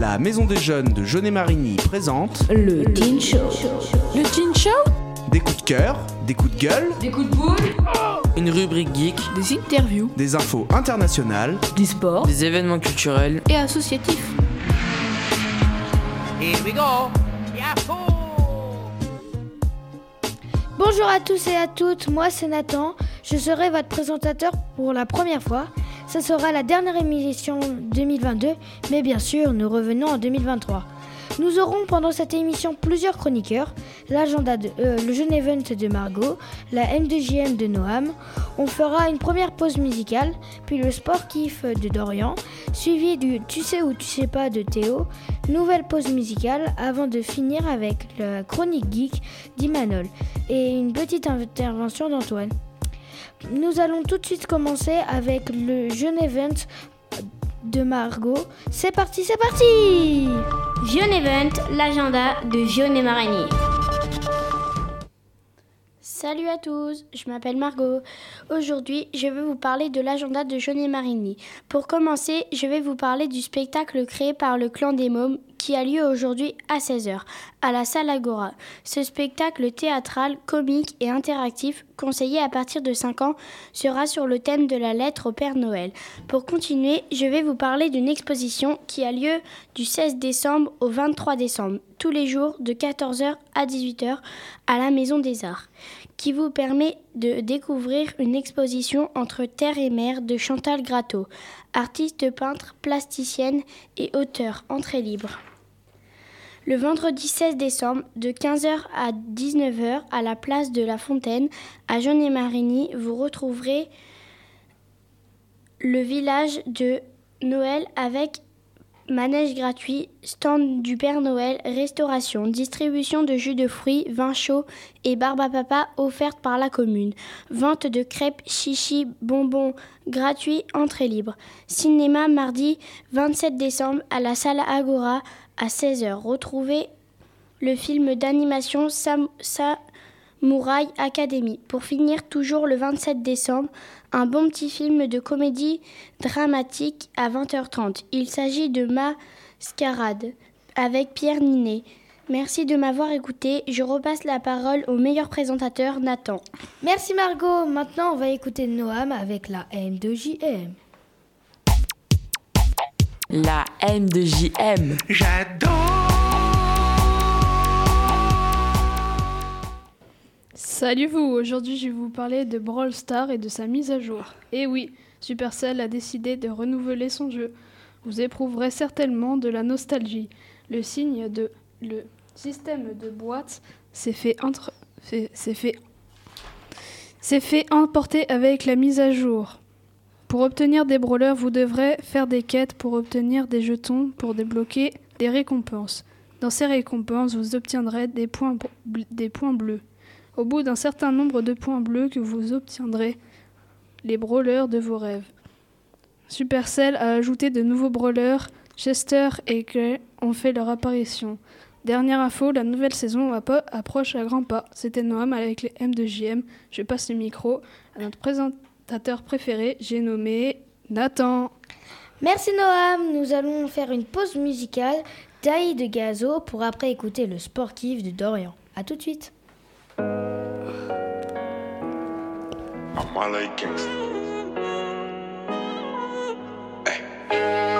La Maison des Jeunes de Jeunet-Marigny présente Le Teen Show. Le Teen Show des coups de cœur, des coups de gueule, Des coups de boule, Une rubrique geek, Des interviews des infos internationales. du sport des événements culturels. et associatifs. Bonjour à tous et à toutes, moi c'est Nathan. Je serai votre présentateur pour la première fois. Ce sera la dernière émission 2022, mais bien sûr, nous revenons en 2023. Nous aurons pendant cette émission plusieurs chroniqueurs, l'agenda euh, le jeune event de Margot, la M2JM de Noam. On fera une première pause musicale, puis le sport kiff de Dorian, suivi du Tu sais ou tu sais pas de Théo, nouvelle pause musicale avant de finir avec la chronique geek d'Imanol et une petite intervention d'Antoine. Nous allons tout de suite commencer avec le jeune event de Margot. C'est parti, c'est parti Vion Event, l'agenda de Vion et Marigny. Salut à tous, je m'appelle Margot. Aujourd'hui, je vais vous parler de l'agenda de Vion et Marigny. Pour commencer, je vais vous parler du spectacle créé par le clan des mômes qui a lieu aujourd'hui à 16h à la salle Agora. Ce spectacle théâtral, comique et interactif, conseillé à partir de 5 ans, sera sur le thème de la lettre au Père Noël. Pour continuer, je vais vous parler d'une exposition qui a lieu du 16 décembre au 23 décembre, tous les jours de 14h à 18h à la Maison des Arts, qui vous permet de découvrir une exposition entre terre et mer de Chantal Gratteau, artiste peintre, plasticienne et auteur, entrée libre. Le vendredi 16 décembre, de 15h à 19h, à la place de la Fontaine, à Jeunet-Marigny, vous retrouverez le village de Noël avec manège gratuit, stand du Père Noël, restauration, distribution de jus de fruits, vin chaud et barbe à papa offerte par la commune, vente de crêpes, chichis, bonbons gratuits, entrée libre. Cinéma mardi 27 décembre à la salle Agora à 16h. Retrouvez le film d'animation Sam- Samouraï Academy. Pour finir, toujours le 27 décembre, un bon petit film de comédie dramatique à 20h30. Il s'agit de Mascarade avec Pierre Ninet. Merci de m'avoir écouté. Je repasse la parole au meilleur présentateur, Nathan. Merci Margot. Maintenant, on va écouter Noam avec la M2JM. La M de JM. Salut vous, aujourd'hui je vais vous parler de Brawl Stars et de sa mise à jour. Et oui, Supercell a décidé de renouveler son jeu. Vous éprouverez certainement de la nostalgie. Le signe de le système de boîte s'est fait entre fait- s'est fait s'est fait emporter avec la mise à jour. Pour obtenir des brawlers, vous devrez faire des quêtes pour obtenir des jetons pour débloquer des récompenses. Dans ces récompenses, vous obtiendrez des points, bleus. Au bout d'un certain nombre de points bleus que vous obtiendrez, les brawlers de vos rêves. Supercell a ajouté de nouveaux brawlers, Chester et Clay ont fait leur apparition. Dernière info, la nouvelle saison approche à grands pas. C'était Noam avec les M de JM. Je passe le micro à notre présentateur préféré, j'ai nommé Nathan. Merci Noam. Nous allons faire une pause musicale d'Aïe de Gazo pour après écouter le sport kiff de Dorian. A tout de suite. I'm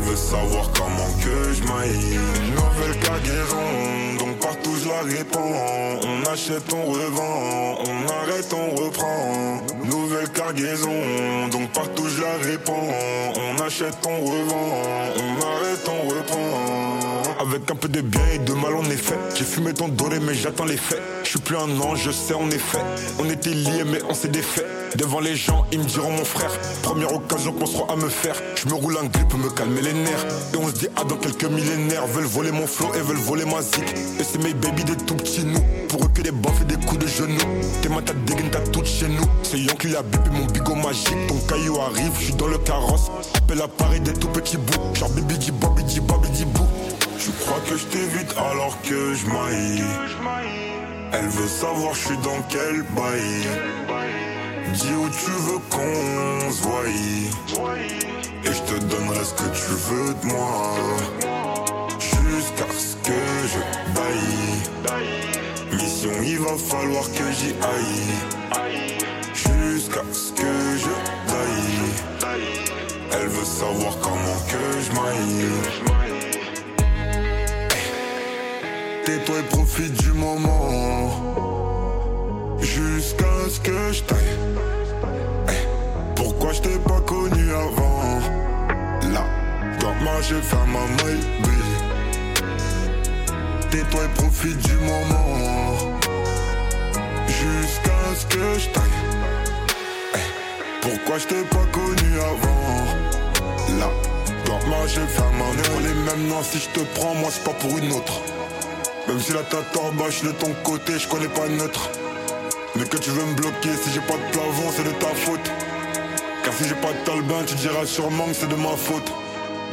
veut savoir comment que je maille Nouvelle cargaison, donc partout je la répands On achète, on revend, on arrête, on reprend Nouvelle cargaison, donc partout je la répands. On achète, on revend, on arrête, on reprend. Avec un peu de bien et de mal en effet. J'ai fumé ton doré mais j'attends les faits. Je suis plus un ange, je sais en effet. On était liés mais on s'est défait. Devant les gens, ils me diront mon frère. Première occasion qu'on sera à me faire. Je me roule un pour me calmer les nerfs. Et on se dit ah dans quelques millénaires. Veulent voler mon flow et veulent voler ma zik. Et c'est mes baby des tout petits nous. Pour eux que des baffes et des coups de genoux. Tes mains t'as dégaine, t'as tout chez nous. C'est Yankee la bip mon bigot magique. Ton caillou arrive, je suis dans le carrosse. Appelle à Paris des tout petits bouts. Genre bibi di bobi di bobi di bou. Tu crois que je t'évite alors que je. Elle veut savoir je suis dans quel bail. Dis où tu veux qu'on se voie. Et je te donnerai ce que tu veux de moi. Jusqu'à ce que je baille. Mission, il va falloir que j'y aille. Jusqu'à ce que je baille. Elle veut savoir comment que je maille. Tais-toi et profite du moment. Jusqu'à ce que je taille. Eh, Pourquoi je t'ai pas connu avant? Là, dans ma j'ai fait ma maille, Tais-toi et profite du moment. Jusqu'à ce que je taille. Eh, Pourquoi je t'ai pas connu avant? Là, dans ma ma maille. On les mêmes noms, si je te prends, moi c'est pas pour une autre. Même si la tête en bas, je de ton côté, je connais pas neutre. Mais que tu veux me bloquer, si j'ai pas de plafond, c'est de ta faute. Car si j'ai pas de talbin, tu diras sûrement que c'est de ma faute.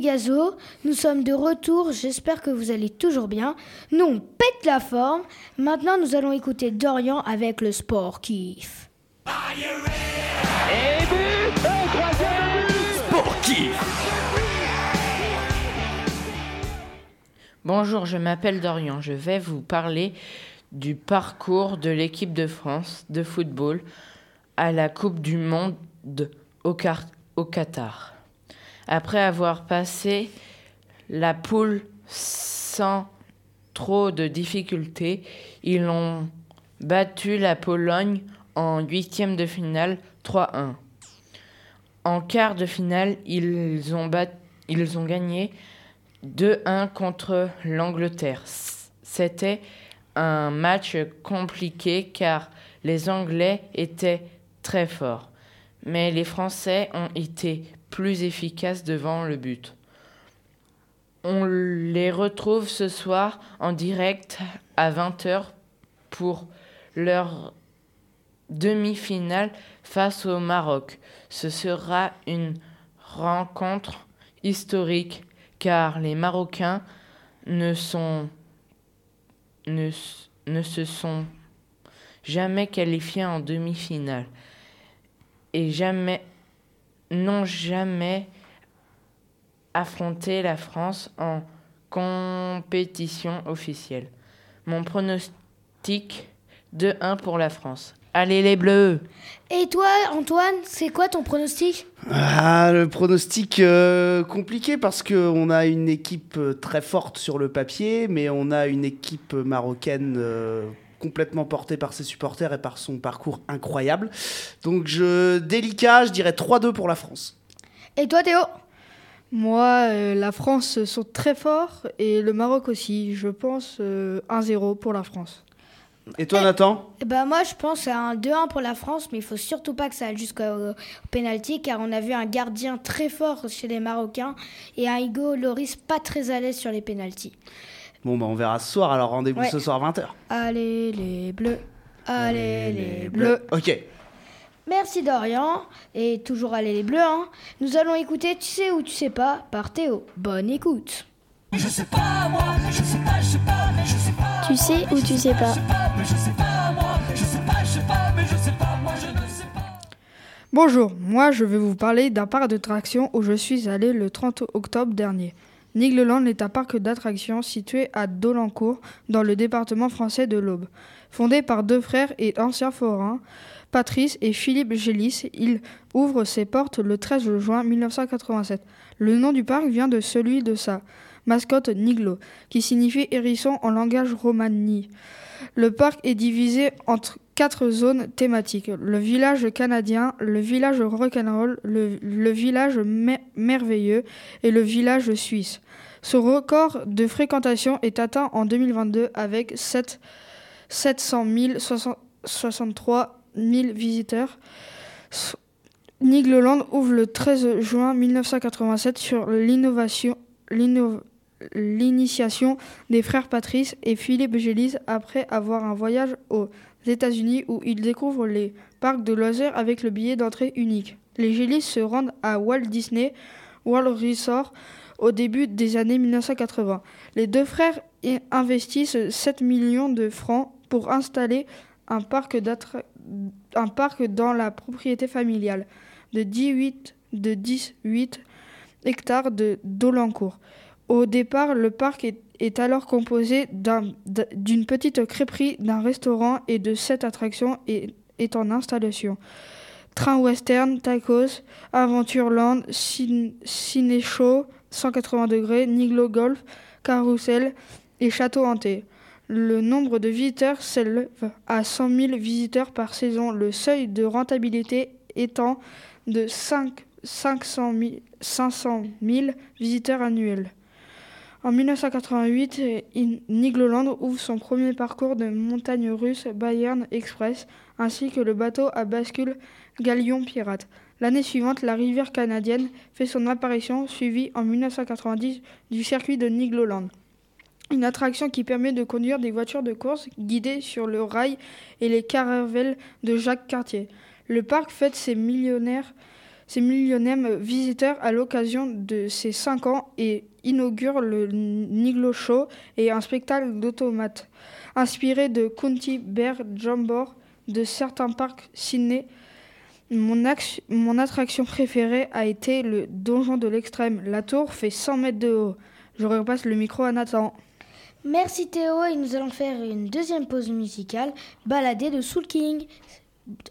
Gazo. Nous sommes de retour. J'espère que vous allez toujours bien. Nous, on pète la forme. Maintenant, nous allons écouter Dorian avec le sport kiff. Bonjour, je m'appelle Dorian. Je vais vous parler du parcours de l'équipe de France de football à la Coupe du Monde au Qatar. Après avoir passé la poule sans trop de difficultés, ils ont battu la Pologne en huitième de finale 3-1. En quart de finale, ils ont, ils ont gagné 2-1 contre l'Angleterre. C'était un match compliqué car les Anglais étaient très forts. Mais les Français ont été plus efficaces devant le but. On les retrouve ce soir en direct à 20h pour leur demi-finale face au Maroc. Ce sera une rencontre historique car les Marocains ne, sont, ne se sont jamais qualifiés en demi-finale et jamais n'ont jamais affronté la France en compétition officielle. Mon pronostic 2-1 pour la France. Allez les Bleus Et toi, Antoine, c'est quoi ton pronostic? Ah, le pronostic euh, compliqué parce qu'on a une équipe euh, très forte sur le papier, mais on a une équipe marocaine euh, complètement portée par ses supporters et par son parcours incroyable. Donc, je, délicat, je dirais 3-2 pour la France. Et toi, Théo? Moi, euh, la France sont très forts et le Maroc aussi. Je pense euh, 1-0 pour la France. Et toi, Nathan? Ben moi je pense à un 2-1 pour la France, mais il faut surtout pas que ça aille jusqu'au au penalty car on a vu un gardien très fort chez les Marocains et un Hugo Loris pas très à l'aise sur les penalties. Bon, bah, on verra ce soir. Alors, rendez-vous Ouais. ce soir à 20h. Allez les bleus, allez les bleus. Ok. Merci Dorian et toujours allez les bleus. Hein. Nous allons écouter Tu sais ou tu sais pas par Théo. Bonne écoute. Tu sais ou tu sais pas? Bonjour, moi je vais vous parler d'un parc d'attractions où je suis allé le 30 octobre dernier. Nigloland est un parc d'attractions situé à Dolencourt, dans le département français de l'Aube. Fondé par deux frères et anciens forains, Patrice et Philippe Gélis, il ouvre ses portes le 13 juin 1987. Le nom du parc vient de celui de sa mascotte Niglo, qui signifie hérisson en langage romani. Le parc est divisé entre quatre zones thématiques. Le village canadien, le village rock'n'roll, le, le village mer- merveilleux et le village suisse. Ce record de fréquentation est atteint en 2022 avec 7, 700 000, 60 63 000 visiteurs. Nigloland ouvre le 13 juin 1987 sur l'initiation des frères Patrice et Philippe Gélis après avoir un voyage aux États-Unis où ils découvrent les parcs de loisirs avec le billet d'entrée unique. Les Gélis se rendent à Walt Disney World Resort au début des années 1980. Les deux frères investissent 7 millions de francs pour installer un parc, dans la propriété familiale de 18, de 18 hectares de Dolencourt. Au départ, le parc est, est alors composé d'une petite crêperie, d'un restaurant et de sept attractions et est en installation. Train western, tacos, Aventureland, cin- Ciné Show, 180 degrés, Niglo Golf, Carousel et Château Hanté. Le nombre de visiteurs s'élève à 100 000 visiteurs par saison, le seuil de rentabilité étant de 5, 500 000, 500 000 visiteurs annuels. En 1988, In- Nigloland ouvre son premier parcours de montagne russe Bayern Express, ainsi que le bateau à bascule Galion Pirate. L'année suivante, la rivière canadienne fait son apparition, suivie en 1990 du circuit de Nigloland. Une attraction qui permet de conduire des voitures de course guidées sur le rail et les caravelles de Jacques Cartier. Le parc fête ses millionnaires ses millionièmes visiteurs à l'occasion de ses 5 ans et inaugure le Niglo Show et un spectacle d'automates inspiré de County Bear Jambor de certains parcs Sydney. Mon, mon attraction préférée a été le donjon de l'extrême. La tour fait 100 mètres de haut. Je repasse le micro à Nathan. Merci Théo et nous allons faire une deuxième pause musicale, baladée de Soul King.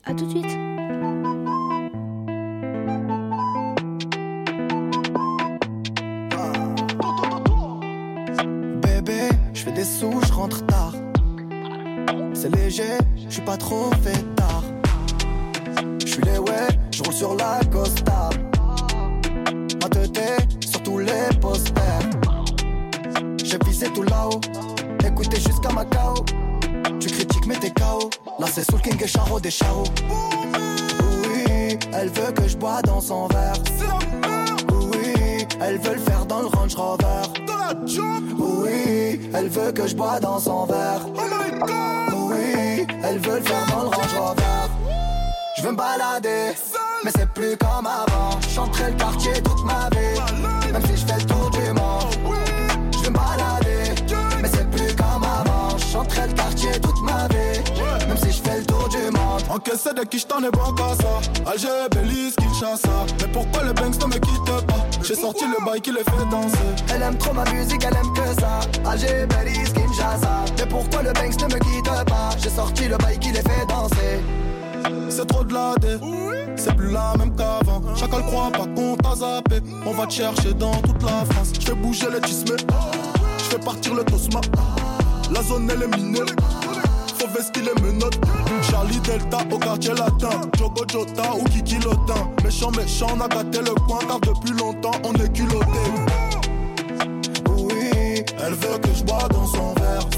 A tout de suite. Des sous, je rentre tard. C'est léger, je suis pas trop fait tard. Je suis les ouais, je roule sur la Costa. Ma tête sur tous les posters. J'ai visé tout là-haut, écoutez jusqu'à Macao. Tu critiques mais t'es KO. Là c'est Soul King et Charo des Charo. Oui, elle veut que je bois dans son verre. Elle veut le faire dans le Range Rover. Oui, elle veut que je bois dans son verre. Oui, elle veut le faire dans le Range Rover. Je veux me balader, mais c'est plus comme avant. Chanterai le quartier toute ma vie, même si je fais le tour du monde. Je veux me balader, mais c'est plus comme avant. Chanterai le quartier toute ma vie, Encaissé de qui j't'en ai bon qu'à ça. Alger, Belize, Kinshasa Mais pourquoi les banks ne me quittent pas? J'ai sorti le bail qui les fait danser. Elle aime trop ma musique, elle aime que ça. Alger, Belize, Kinshasa. Mais pourquoi le Banks ne me quitte pas? J'ai sorti le bail qui les fait danser. C'est trop de la dé C'est plus la même qu'avant. Chacun le croit pas qu'on t'a zappé. On va te chercher dans toute la France. Je fais bouger les tismes. Je fais partir le tosma La zone elle est minée Faut vestir les menottes Charlie Delta au quartier latin Jogo Jota ou Kiki Lotin Méchant méchant on a gâté le coin Car depuis longtemps on est culotté Oui, Elle veut que je bois dans son verre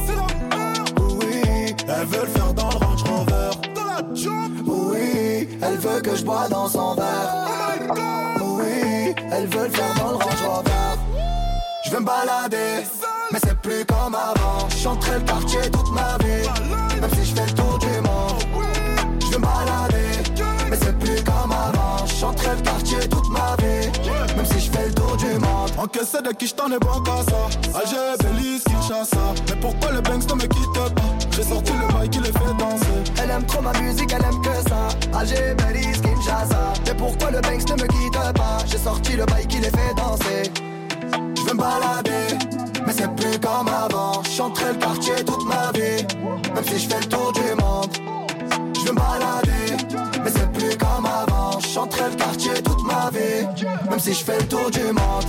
oui, Elles veulent faire dans le Range Rover. Oui, elle veut que je bois dans son verre. Oui, elle veut faire dans le Range Rover. Je vais me balader, mais c'est plus comme avant. Chanterai le quartier toute ma vie, je fais le tour du monde. Je balader, mais c'est plus comme avant. Je chanterai le quartier toute ma vie, même si je fais le tour du monde. Encaissé de qui je t'en ai bon qu'à ça. Alger, Belize, Kinshasa. Mais pourquoi le Banks ne me quitte pas? J'ai sorti le bail qui les fait danser. Elle aime trop ma musique, elle aime que ça. Alger, Belize, Kinshasa. Mais pourquoi le Banks ne me quitte pas? J'ai sorti le bail qui les fait si je fais le tour du monde.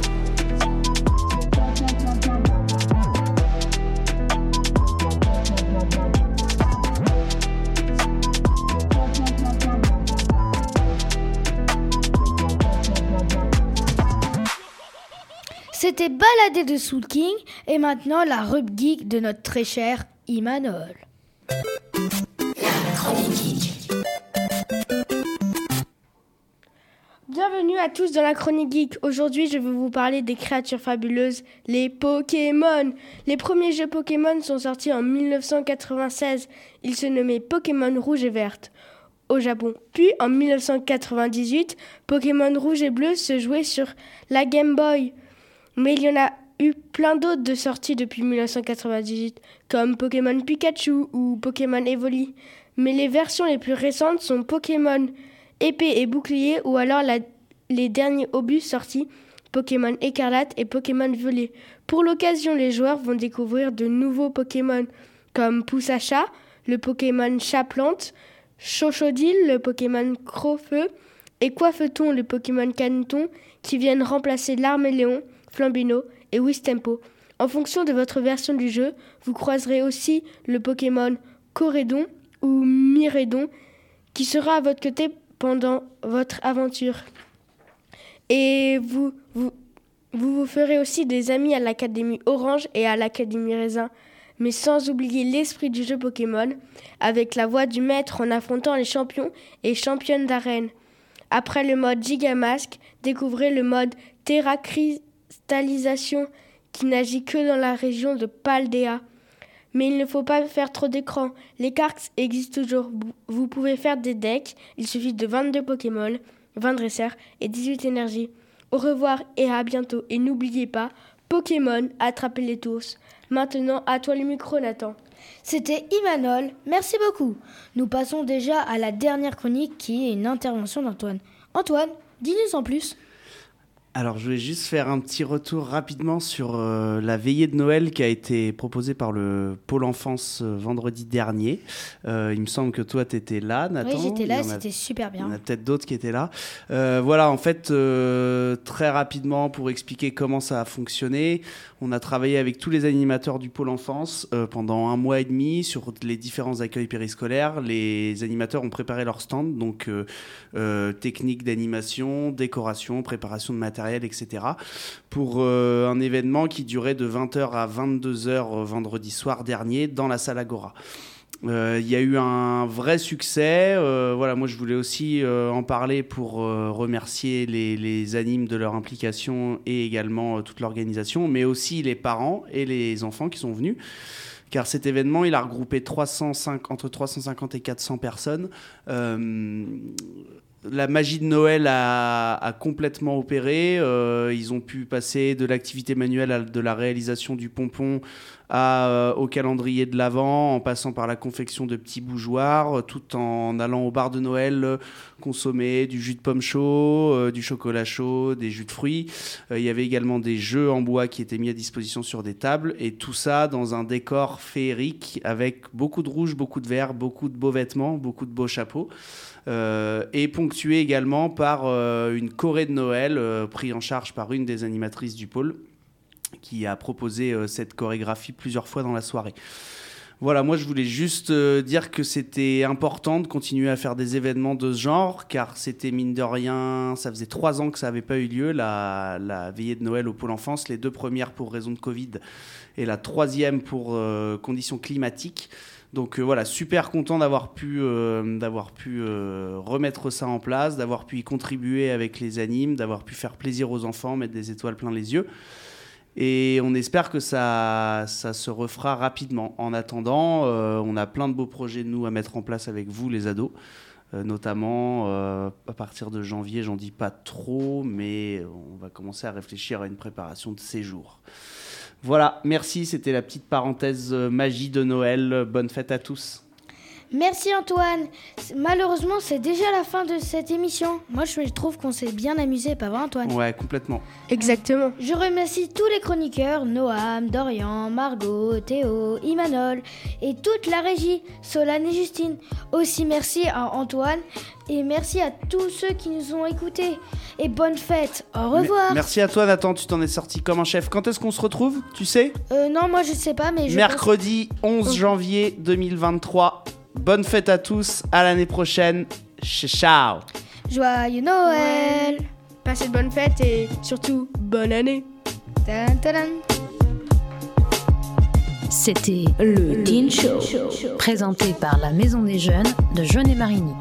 C'était Baladé de Soul King et maintenant la rub geek de notre très cher Imanol. Bienvenue à tous dans la chronique geek. Aujourd'hui, je vais vous parler des créatures fabuleuses, les Pokémon. Les premiers jeux Pokémon sont sortis en 1996. Ils se nommaient Pokémon Rouge et Verte au Japon. Puis en 1998, Pokémon Rouge et Bleu se jouait sur la Game Boy. Mais il y en a eu plein d'autres de sorties depuis 1998, comme Pokémon Pikachu ou Pokémon Evoli. Mais les versions les plus récentes sont Pokémon épée et bouclier ou alors la- les derniers obus sortis, Pokémon écarlate et Pokémon violet. Pour l'occasion, les joueurs vont découvrir de nouveaux Pokémon comme Poussacha, le Pokémon chat-plante, Chochodile, le Pokémon Crofeu, et Coiffeton, le Pokémon Caneton, qui viennent remplacer l'Arméléon, Flambino et Wistempo. En fonction de votre version du jeu, vous croiserez aussi le Pokémon Corédon ou Mirédon, qui sera à votre côté pendant votre aventure. Et vous vous, ferez aussi des amis à l'Académie Orange et à l'Académie Raisin, mais sans oublier l'esprit du jeu Pokémon, avec la voix du maître en affrontant les champions et championnes d'arène. Après le mode Gigamask, découvrez le mode Terra Cristallisation qui n'agit que dans la région de Paldea. Mais il ne faut pas faire trop d'écran. Les cartes existent toujours. Vous pouvez faire des decks. Il suffit de 22 Pokémon, 20 dresseurs et 18 énergies. Au revoir et à bientôt. Et n'oubliez pas, Pokémon, attrapez-les tous. Maintenant, à toi le micro, Nathan. C'était Imanol, merci beaucoup. Nous passons déjà à la dernière chronique qui est une intervention d'Antoine. Antoine, dis-nous en plus. Alors, je voulais juste faire un petit retour rapidement sur euh, la veillée de Noël qui a été proposée par le Pôle Enfance euh, vendredi dernier. Euh, il me semble que toi, tu étais là, Nathan. oui, j'étais là, c'était super Il y en bien. a peut-être d'autres qui étaient là. Voilà, en fait, très rapidement, pour expliquer comment ça a fonctionné, on a travaillé avec tous les animateurs du pôle enfance pendant un mois et demi sur les différents accueils périscolaires. Les animateurs ont préparé leur stand, donc technique d'animation, décoration, préparation de matériel, etc. Pour euh, un événement qui durait de 20h à 22h vendredi soir dernier dans la salle Agora. Euh, Il y a eu un vrai succès. Euh, voilà, moi je voulais aussi euh, en parler pour euh, remercier les, animes de leur implication et également euh, toute l'organisation, mais aussi les parents et les enfants qui sont venus. Car cet événement, il a regroupé 305, entre 350 et 400 personnes. La magie de Noël a, complètement opéré. Euh, ils ont pu passer de l'activité manuelle à de la réalisation du pompon euh, au calendrier de l'Avent, en passant par la confection de petits bougeoirs, euh, tout en allant au bar de Noël consommer du jus de pomme chaud, du chocolat chaud, des jus de fruits. Il y avait également des jeux en bois qui étaient mis à disposition sur des tables, et tout ça dans un décor féerique avec beaucoup de rouge, beaucoup de vert, beaucoup de beaux vêtements, beaucoup de beaux chapeaux. Euh, et ponctué également par euh, une choré de Noël euh, pris en charge par une des animatrices du pôle qui a proposé cette chorégraphie plusieurs fois dans la soirée. Voilà, moi je voulais juste dire que c'était important de continuer à faire des événements de ce genre, car c'était mine de rien, ça faisait trois ans que ça n'avait pas eu lieu, la, veillée de Noël au Pôle Enfance, les deux premières pour raison de Covid et la troisième pour conditions climatiques. Donc euh, voilà, super content d'avoir pu, euh, euh, remettre ça en place, d'avoir pu y contribuer avec les animes, d'avoir pu faire plaisir aux enfants, mettre des étoiles plein les yeux. Et on espère que ça, se refera rapidement. En attendant, on a plein de beaux projets nous à mettre en place avec vous, les ados. Notamment à partir de janvier, j'en dis pas trop, mais on va commencer à réfléchir à une préparation de séjour. Voilà, merci, c'était la petite parenthèse euh, magie de Noël. Bonne fête à tous. Merci Antoine. Malheureusement, c'est déjà la fin de cette émission. Moi, je trouve qu'on s'est bien amusé, pas vrai Antoine? Ouais, complètement. Exactement. Je remercie tous les chroniqueurs, Noam, Dorian, Margot, Théo, Imanol et toute la régie, Solane et Justine. Aussi merci à Antoine et merci à tous ceux qui nous ont écoutés. Et bonne fête, au revoir. Me- Merci à toi, Nathan, tu t'en es sorti comme un chef. Quand est-ce qu'on se retrouve? Tu sais? Euh, non, moi je sais pas, mais je Mercredi 11 janvier 2023. Bonne fête à tous, à l'année prochaine. Ciao Joyeux Noël Passez de bonnes fêtes et surtout bonne année. C'était le Teen Show, présenté par la Maison des Jeunes de Jeunet Marigny.